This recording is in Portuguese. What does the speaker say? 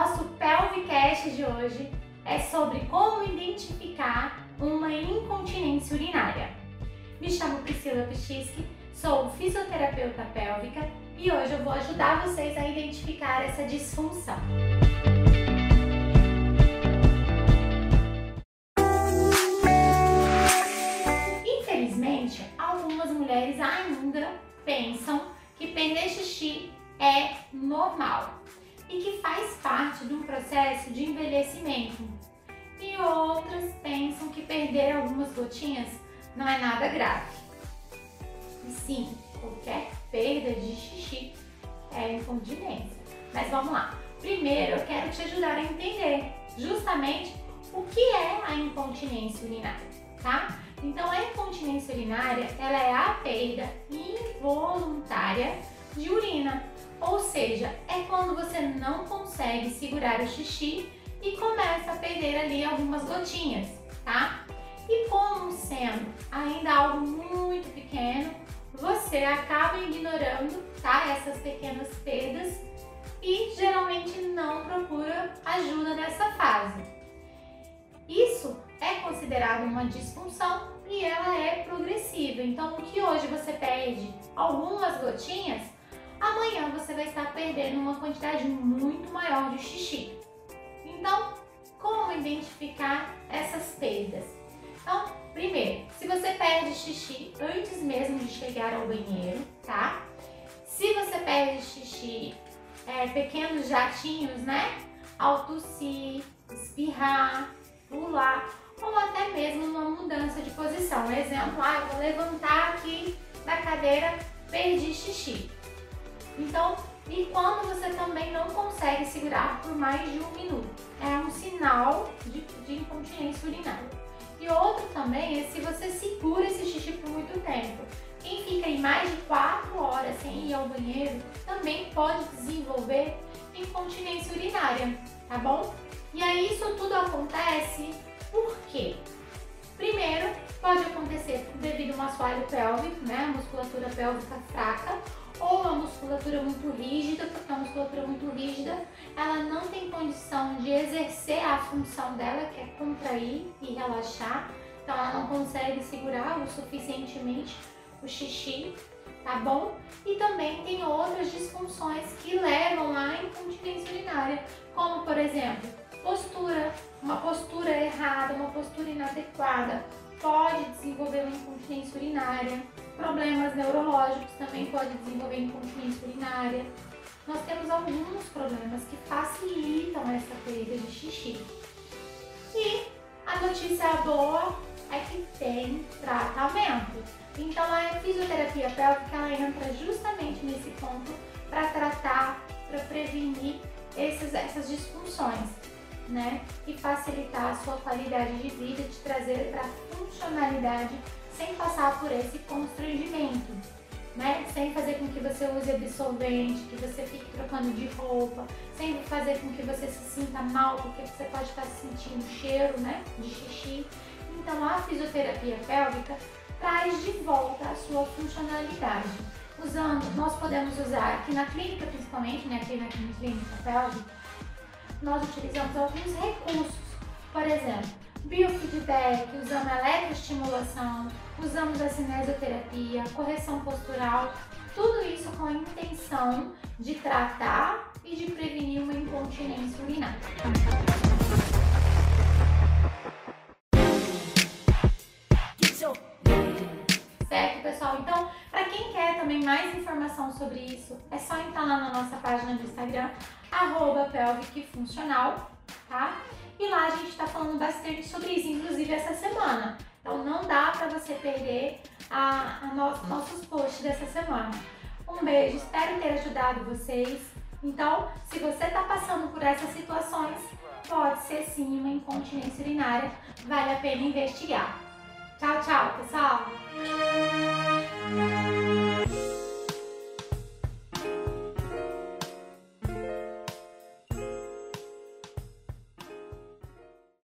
nosso Pelvicast de hoje é sobre como identificar uma incontinência urinária. Me chamo Priscila Pichiski, sou fisioterapeuta pélvica e hoje eu vou ajudar vocês a identificar essa disfunção. Infelizmente, algumas mulheres ainda pensam que perder xixi é normal e que faz parte de um processo de envelhecimento. E outras pensam que perder algumas gotinhas não é nada grave. E sim, qualquer perda de xixi é incontinência. Mas vamos lá. Primeiro eu quero te ajudar a entender justamente o que é a incontinência urinária, tá? Então a incontinência urinária, ela é a perda involuntária seja, é quando você não consegue segurar o xixi e começa a perder ali algumas gotinhas, tá? E como sendo ainda algo muito pequeno, você acaba ignorando, tá? Essas pequenas perdas e geralmente não procura ajuda nessa fase. Isso é considerado uma disfunção e ela é progressiva. Então, o que hoje você perde algumas gotinhas, amanhã você vai estar perdendo uma quantidade muito maior de xixi. Então, como identificar essas perdas? Então, primeiro, se você perde xixi antes mesmo de chegar ao banheiro, tá? Se você perde xixi, é, pequenos jatinhos, né? Ao tossir, espirrar, pular, ou até mesmo uma mudança de posição. Exemplo, ah, vou levantar aqui da cadeira, perdi xixi. Então, e quando você também não consegue segurar por mais de um minuto, é um sinal de, de incontinência urinária. E outro também é se você segura esse xixi por muito tempo. Quem fica em mais de 4 horas sem ir ao banheiro também pode desenvolver incontinência urinária, tá bom? E aí isso tudo acontece por quê? Primeiro, pode acontecer devido a um assoalho pélvico, né, a musculatura pélvica fraca, musculatura muito rígida, porque a musculatura muito rígida, ela não tem condição de exercer a função dela, que é contrair e relaxar, então ela não consegue segurar o suficientemente o xixi, tá bom? E também tem outras disfunções que levam à incontinência urinária, como por exemplo, postura, uma postura errada, uma postura inadequada, pode desenvolver uma incontinência urinária. Problemas neurológicos também podem desenvolver incontinência urinária. Nós temos alguns problemas que facilitam essa perda de xixi. E a notícia boa é que tem tratamento. Então a fisioterapia pélvica ela entra justamente nesse ponto para tratar, para prevenir esses, essas disfunções né? E facilitar a sua qualidade de vida, te trazer para funcionalidade sem passar por esse constrangimento, né? Sem fazer com que você use absorvente, que você fique trocando de roupa, sem fazer com que você se sinta mal, porque você pode estar sentindo cheiro, né? De xixi. Então a fisioterapia pélvica traz de volta a sua funcionalidade. Usando, nós podemos usar aqui na clínica principalmente, né? Aqui na clínica pélvica, nós utilizamos alguns recursos, por exemplo, biofeedback, usamos eletroestimulação, usamos a cinesioterapia, correção postural, tudo isso com a intenção de tratar e de prevenir uma incontinência urinária. Certo, pessoal? Então, também mais informação sobre isso, é só entrar lá na nossa página do Instagram, arroba pelvic funcional, tá? E lá a gente tá falando bastante sobre isso, inclusive essa semana. Então não dá para você perder a, a no, nossos posts dessa semana. Um beijo, espero ter ajudado vocês. Então, se você está passando por essas situações, pode ser sim uma incontinência urinária, vale a pena investigar. Tchau, tchau, pessoal!